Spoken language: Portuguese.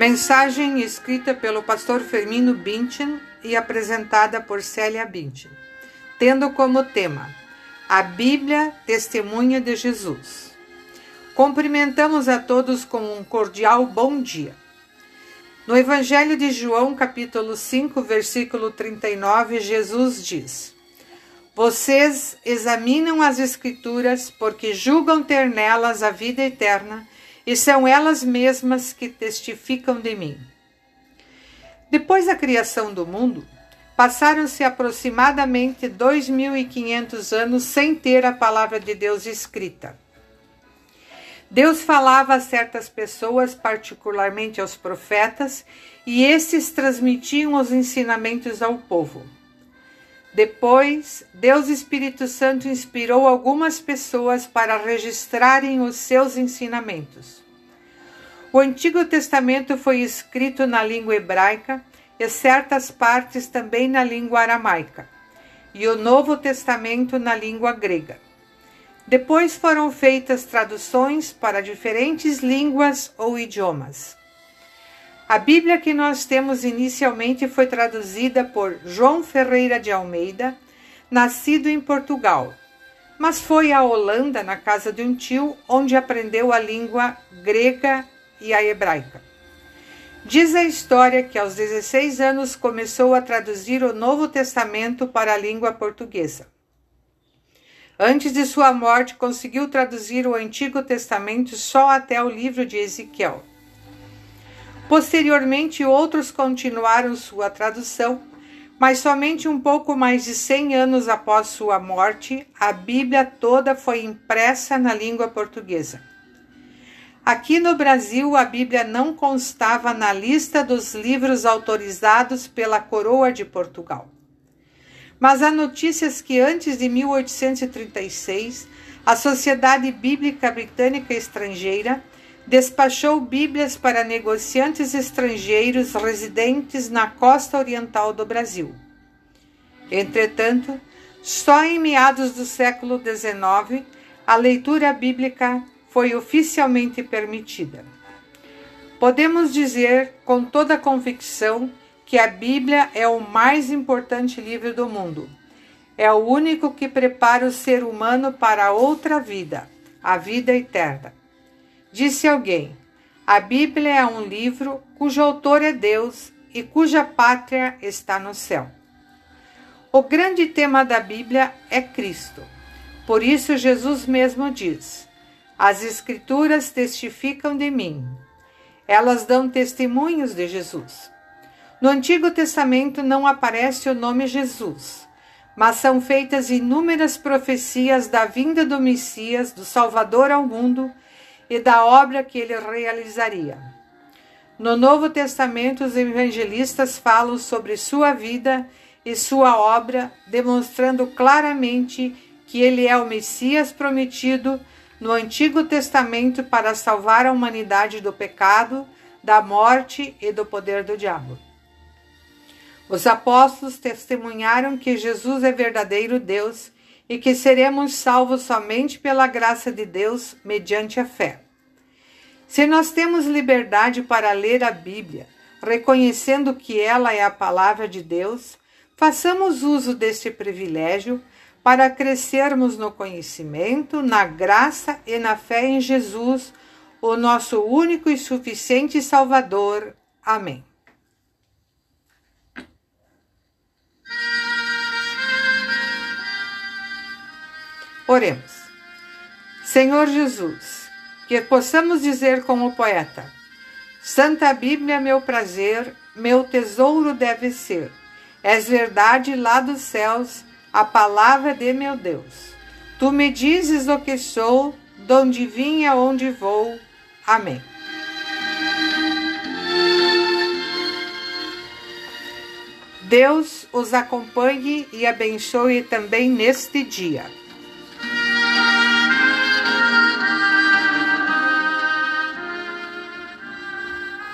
Mensagem escrita pelo pastor Fermino Bintin e apresentada por Célia Bintin, tendo como tema a Bíblia Testemunha de Jesus. Cumprimentamos a todos com um cordial bom dia. No Evangelho de João, capítulo 5, versículo 39, Jesus diz: Vocês examinam as Escrituras porque julgam ter nelas a vida eterna e são elas mesmas que testificam de mim. Depois da criação do mundo, passaram-se aproximadamente 2.500 anos sem ter a palavra de Deus escrita. Deus falava a certas pessoas, particularmente aos profetas, e esses transmitiam os ensinamentos ao povo. Depois, Deus Espírito Santo inspirou algumas pessoas para registrarem os seus ensinamentos. O Antigo Testamento foi escrito na língua hebraica e certas partes também na língua aramaica, e o Novo Testamento na língua grega. Depois foram feitas traduções para diferentes línguas ou idiomas. A Bíblia que nós temos inicialmente foi traduzida por João Ferreira de Almeida, nascido em Portugal, mas foi à Holanda, na casa de um tio, onde aprendeu a língua grega e a hebraica. Diz a história que aos 16 anos começou a traduzir o Novo Testamento para a língua portuguesa. Antes de sua morte, conseguiu traduzir o Antigo Testamento só até o livro de Ezequiel. Posteriormente, outros continuaram sua tradução, mas somente um pouco mais de 100 anos após sua morte, a Bíblia toda foi impressa na língua portuguesa. Aqui no Brasil, a Bíblia não constava na lista dos livros autorizados pela Coroa de Portugal. Mas há notícias que antes de 1836, a Sociedade Bíblica Britânica Estrangeira despachou Bíblias para negociantes estrangeiros residentes na costa oriental do Brasil. Entretanto, só em meados do século XIX a leitura bíblica foi oficialmente permitida. Podemos dizer com toda convicção que a Bíblia é o mais importante livro do mundo. É o único que prepara o ser humano para outra vida, a vida eterna. Disse alguém: A Bíblia é um livro cujo autor é Deus e cuja pátria está no céu. O grande tema da Bíblia é Cristo. Por isso, Jesus mesmo diz: As Escrituras testificam de mim. Elas dão testemunhos de Jesus. No Antigo Testamento não aparece o nome Jesus, mas são feitas inúmeras profecias da vinda do Messias, do Salvador ao mundo e da obra que ele realizaria. No Novo Testamento, os evangelistas falam sobre sua vida e sua obra, demonstrando claramente que ele é o Messias prometido no Antigo Testamento para salvar a humanidade do pecado, da morte e do poder do diabo. Os apóstolos testemunharam que Jesus é verdadeiro Deus e que seremos salvos somente pela graça de Deus mediante a fé. Se nós temos liberdade para ler a Bíblia, reconhecendo que ela é a palavra de Deus, façamos uso deste privilégio para crescermos no conhecimento, na graça e na fé em Jesus, o nosso único e suficiente Salvador. Amém. Oremos. Senhor Jesus, que possamos dizer como o poeta: Santa Bíblia, meu prazer, meu tesouro deve ser. És verdade lá dos céus, a palavra de meu Deus. Tu me dizes o que sou, de onde vim e aonde vou. Amém. Deus os acompanhe e abençoe também neste dia.